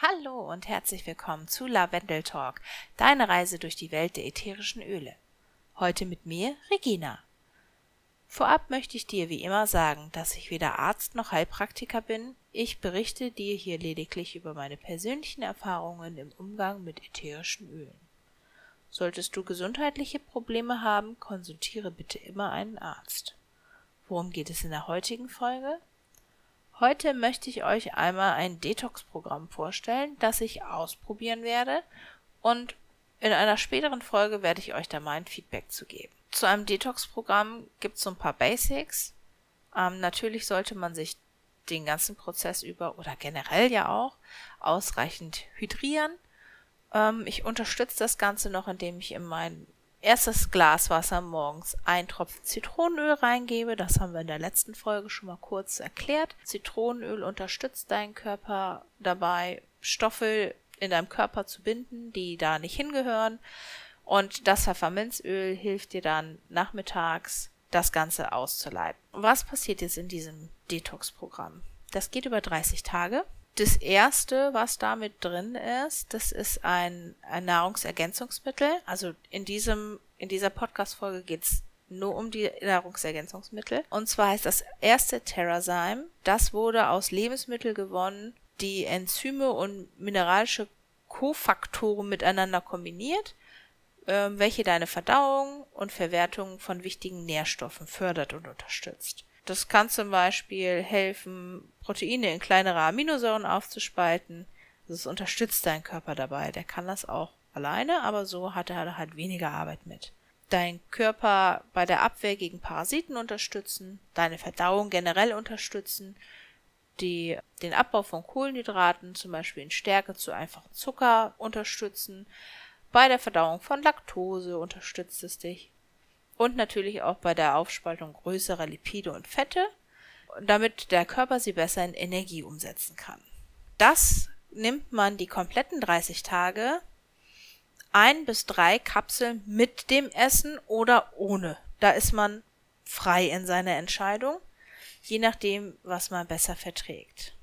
Hallo und herzlich willkommen zu Lavendel Talk, deine Reise durch die Welt der ätherischen Öle. Heute mit mir, Regina. Vorab möchte ich dir wie immer sagen, dass ich weder Arzt noch Heilpraktiker bin. Ich berichte dir hier lediglich über meine persönlichen Erfahrungen im Umgang mit ätherischen Ölen. Solltest du gesundheitliche Probleme haben, konsultiere bitte immer einen Arzt. Worum geht es in der heutigen Folge? Heute möchte ich euch einmal ein Detox-Programm vorstellen, das ich ausprobieren werde und in einer späteren Folge werde ich euch da mein Feedback zu geben. Zu einem Detox-Programm gibt es so ein paar Basics. Ähm, natürlich sollte man sich den ganzen Prozess über oder generell ja auch ausreichend hydrieren. Ähm, ich unterstütze das Ganze noch, indem ich in mein erstes Glas Wasser morgens ein Tropfen Zitronenöl reingebe. Das haben wir in der letzten Folge schon mal kurz erklärt. Zitronenöl unterstützt deinen Körper dabei, Stoffe in deinem Körper zu binden, die da nicht hingehören. Und das Pfefferminzöl hilft dir dann nachmittags, das Ganze auszuleiten. Was passiert jetzt in diesem Detox-Programm? Das geht über 30 Tage. Das erste, was damit drin ist, das ist ein, ein Nahrungsergänzungsmittel. Also in diesem, in dieser Podcast-Folge geht's nur um die Nahrungsergänzungsmittel. Und zwar ist das erste Terrazyme. Das wurde aus Lebensmitteln gewonnen, die Enzyme und mineralische Kofaktoren miteinander kombiniert, äh, welche deine Verdauung und Verwertung von wichtigen Nährstoffen fördert und unterstützt. Das kann zum Beispiel helfen, Proteine in kleinere Aminosäuren aufzuspalten. Das unterstützt deinen Körper dabei. Der kann das auch alleine, aber so hat er halt weniger Arbeit mit. Dein Körper bei der Abwehr gegen Parasiten unterstützen, deine Verdauung generell unterstützen, die, den Abbau von Kohlenhydraten, zum Beispiel in Stärke zu einfachen Zucker, unterstützen. Bei der Verdauung von Laktose unterstützt es dich und natürlich auch bei der Aufspaltung größerer Lipide und Fette, damit der Körper sie besser in Energie umsetzen kann. Das nimmt man die kompletten 30 Tage ein bis drei Kapseln mit dem Essen oder ohne. Da ist man frei in seiner Entscheidung, je nachdem, was man besser verträgt.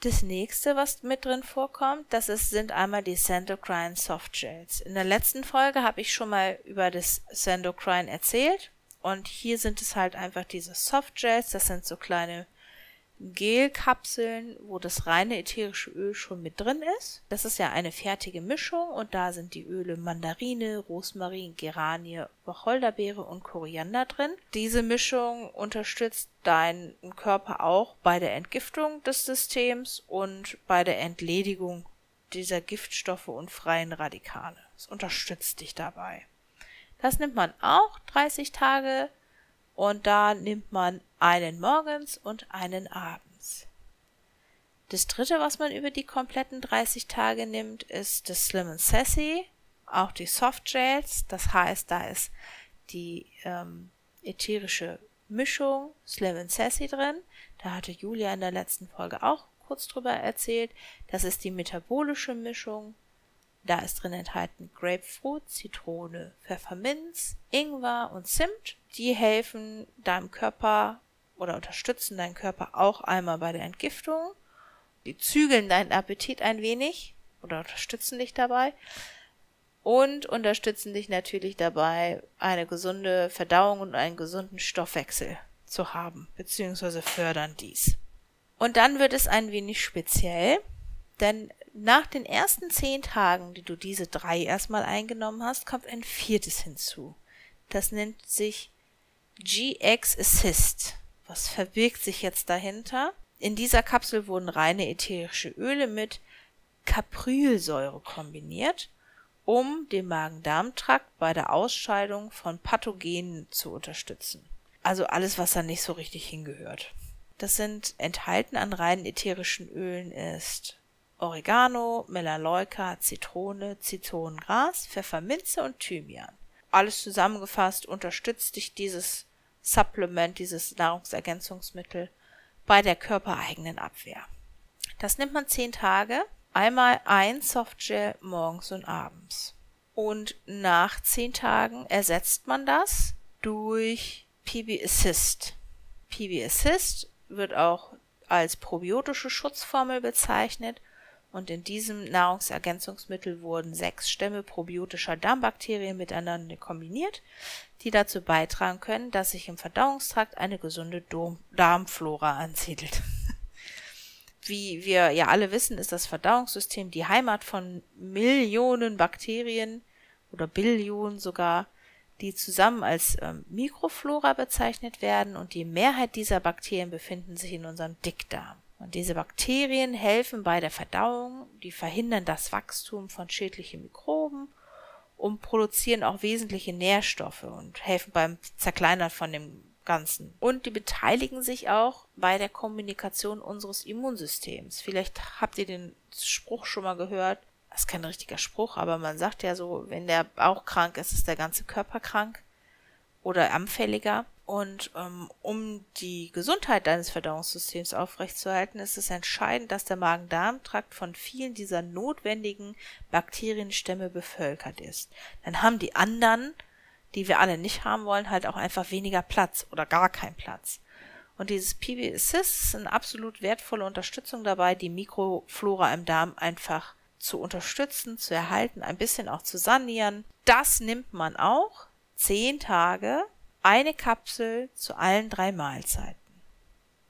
Das nächste, was mit drin vorkommt, das ist, sind einmal die Sandocrine Softgels. In der letzten Folge habe ich schon mal über das Sandocrine erzählt. Und hier sind es halt einfach diese Softgels. Das sind so kleine Gelkapseln, wo das reine ätherische Öl schon mit drin ist. Das ist ja eine fertige Mischung und da sind die Öle Mandarine, Rosmarin, Geranie, Wacholderbeere und Koriander drin. Diese Mischung unterstützt deinen Körper auch bei der Entgiftung des Systems und bei der Entledigung dieser Giftstoffe und freien Radikale. Es unterstützt dich dabei. Das nimmt man auch 30 Tage und da nimmt man einen morgens und einen abends. Das dritte, was man über die kompletten 30 Tage nimmt, ist das Slim and Sassy, auch die Soft Gels. Das heißt, da ist die ähm, ätherische Mischung Slim and Sassy drin. Da hatte Julia in der letzten Folge auch kurz drüber erzählt. Das ist die metabolische Mischung da ist drin enthalten Grapefruit, Zitrone, Pfefferminz, Ingwer und Zimt. Die helfen deinem Körper oder unterstützen deinen Körper auch einmal bei der Entgiftung. Die zügeln deinen Appetit ein wenig oder unterstützen dich dabei. Und unterstützen dich natürlich dabei, eine gesunde Verdauung und einen gesunden Stoffwechsel zu haben, beziehungsweise fördern dies. Und dann wird es ein wenig speziell, denn nach den ersten zehn Tagen, die du diese drei erstmal eingenommen hast, kommt ein viertes hinzu. Das nennt sich GX Assist. Was verbirgt sich jetzt dahinter? In dieser Kapsel wurden reine ätherische Öle mit Caprylsäure kombiniert, um den Magen-Darm-Trakt bei der Ausscheidung von Pathogenen zu unterstützen. Also alles, was da nicht so richtig hingehört. Das sind enthalten an reinen ätherischen Ölen ist Oregano, Melaleuca, Zitrone, Zitronengras, Pfefferminze und Thymian. Alles zusammengefasst unterstützt dich dieses Supplement, dieses Nahrungsergänzungsmittel bei der körpereigenen Abwehr. Das nimmt man zehn Tage, einmal ein Softgel morgens und abends. Und nach zehn Tagen ersetzt man das durch PB Assist. PB Assist wird auch als probiotische Schutzformel bezeichnet und in diesem Nahrungsergänzungsmittel wurden sechs Stämme probiotischer Darmbakterien miteinander kombiniert, die dazu beitragen können, dass sich im Verdauungstrakt eine gesunde Darmflora ansiedelt. Wie wir ja alle wissen, ist das Verdauungssystem die Heimat von Millionen Bakterien oder Billionen sogar, die zusammen als ähm, Mikroflora bezeichnet werden und die Mehrheit dieser Bakterien befinden sich in unserem Dickdarm. Und diese Bakterien helfen bei der Verdauung, die verhindern das Wachstum von schädlichen Mikroben und produzieren auch wesentliche Nährstoffe und helfen beim Zerkleinern von dem Ganzen. Und die beteiligen sich auch bei der Kommunikation unseres Immunsystems. Vielleicht habt ihr den Spruch schon mal gehört. Das ist kein richtiger Spruch, aber man sagt ja so, wenn der Bauch krank ist, ist der ganze Körper krank oder anfälliger. Und ähm, um die Gesundheit deines Verdauungssystems aufrechtzuerhalten, ist es entscheidend, dass der Magen-Darm-Trakt von vielen dieser notwendigen Bakterienstämme bevölkert ist. Dann haben die anderen, die wir alle nicht haben wollen, halt auch einfach weniger Platz oder gar keinen Platz. Und dieses PB Assist ist eine absolut wertvolle Unterstützung dabei, die Mikroflora im Darm einfach zu unterstützen, zu erhalten, ein bisschen auch zu sanieren. Das nimmt man auch zehn Tage eine Kapsel zu allen drei Mahlzeiten.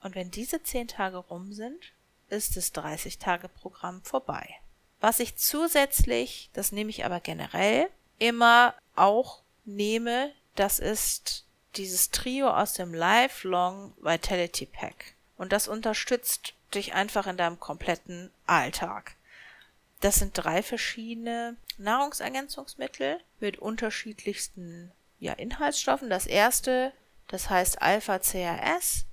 Und wenn diese zehn Tage rum sind, ist das 30-Tage-Programm vorbei. Was ich zusätzlich, das nehme ich aber generell, immer auch nehme, das ist dieses Trio aus dem Lifelong Vitality Pack. Und das unterstützt dich einfach in deinem kompletten Alltag. Das sind drei verschiedene Nahrungsergänzungsmittel mit unterschiedlichsten ja, Inhaltsstoffen. Das erste, das heißt Alpha-CRS.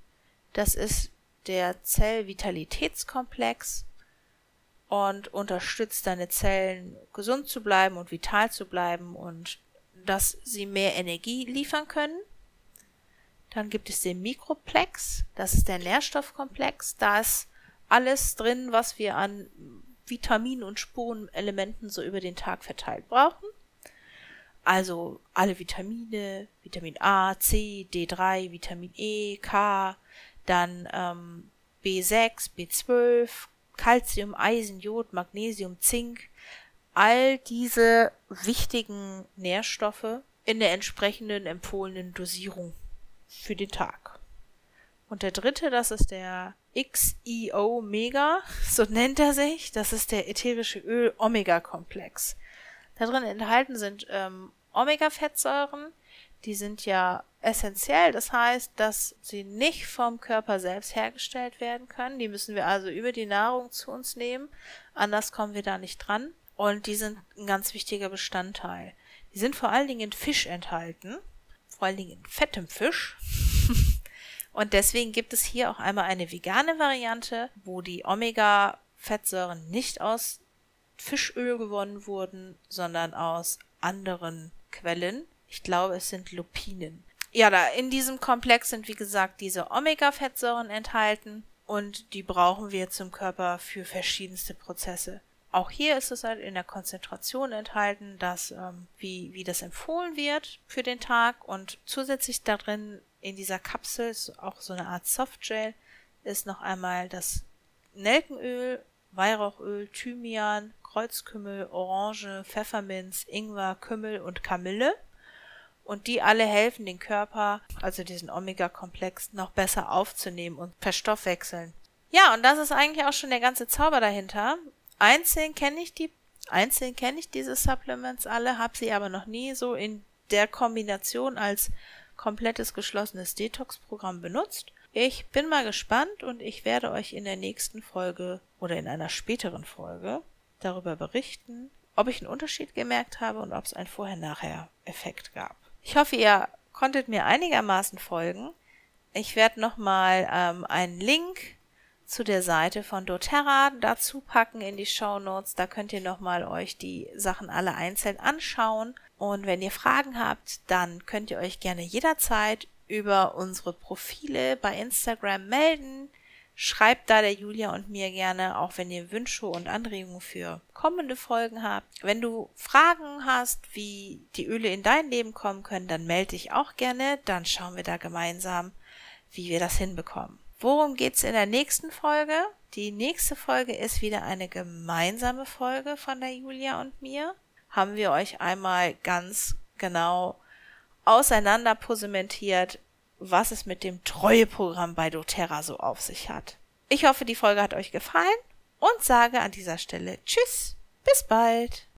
Das ist der Zellvitalitätskomplex und unterstützt deine Zellen gesund zu bleiben und vital zu bleiben und dass sie mehr Energie liefern können. Dann gibt es den Mikroplex, das ist der Nährstoffkomplex. Da ist alles drin, was wir an Vitaminen und Spurenelementen so über den Tag verteilt brauchen. Also alle Vitamine, Vitamin A, C, D3, Vitamin E, K, dann ähm, B6, B12, Calcium, Eisen, Jod, Magnesium, Zink, all diese wichtigen Nährstoffe in der entsprechenden empfohlenen Dosierung für den Tag. Und der dritte, das ist der XEO Mega, so nennt er sich. Das ist der ätherische Öl Omega Komplex. Da drin enthalten sind ähm, Omega-Fettsäuren. Die sind ja essentiell. Das heißt, dass sie nicht vom Körper selbst hergestellt werden können. Die müssen wir also über die Nahrung zu uns nehmen. Anders kommen wir da nicht dran. Und die sind ein ganz wichtiger Bestandteil. Die sind vor allen Dingen in Fisch enthalten. Vor allen Dingen in fettem Fisch. Und deswegen gibt es hier auch einmal eine vegane Variante, wo die Omega-Fettsäuren nicht aus Fischöl gewonnen wurden, sondern aus anderen Quellen. Ich glaube, es sind Lupinen. Ja, da in diesem Komplex sind wie gesagt diese Omega-Fettsäuren enthalten und die brauchen wir zum Körper für verschiedenste Prozesse. Auch hier ist es halt in der Konzentration enthalten, dass ähm, wie, wie das empfohlen wird für den Tag und zusätzlich darin in dieser Kapsel ist auch so eine Art Softgel ist noch einmal das Nelkenöl, Weihrauchöl, Thymian, Kreuzkümmel, Orange, Pfefferminz, Ingwer, Kümmel und Kamille. Und die alle helfen den Körper, also diesen Omega-Komplex, noch besser aufzunehmen und verstoffwechseln. Ja, und das ist eigentlich auch schon der ganze Zauber dahinter. Einzeln kenne ich die, einzeln kenne ich diese Supplements alle, habe sie aber noch nie so in der Kombination als komplettes geschlossenes Detox-Programm benutzt. Ich bin mal gespannt und ich werde euch in der nächsten Folge oder in einer späteren Folge darüber berichten, ob ich einen Unterschied gemerkt habe und ob es einen Vorher-Nachher-Effekt gab. Ich hoffe, ihr konntet mir einigermaßen folgen. Ich werde nochmal ähm, einen Link zu der Seite von doTERRA dazu packen in die Show Notes. Da könnt ihr nochmal euch die Sachen alle einzeln anschauen. Und wenn ihr Fragen habt, dann könnt ihr euch gerne jederzeit über unsere Profile bei Instagram melden. Schreibt da der Julia und mir gerne, auch wenn ihr Wünsche und Anregungen für kommende Folgen habt. Wenn du Fragen hast, wie die Öle in dein Leben kommen können, dann melde dich auch gerne. Dann schauen wir da gemeinsam, wie wir das hinbekommen. Worum geht's in der nächsten Folge? Die nächste Folge ist wieder eine gemeinsame Folge von der Julia und mir. Haben wir euch einmal ganz genau auseinanderposementiert, was es mit dem Treueprogramm bei doTERRA so auf sich hat. Ich hoffe, die Folge hat euch gefallen und sage an dieser Stelle Tschüss, bis bald.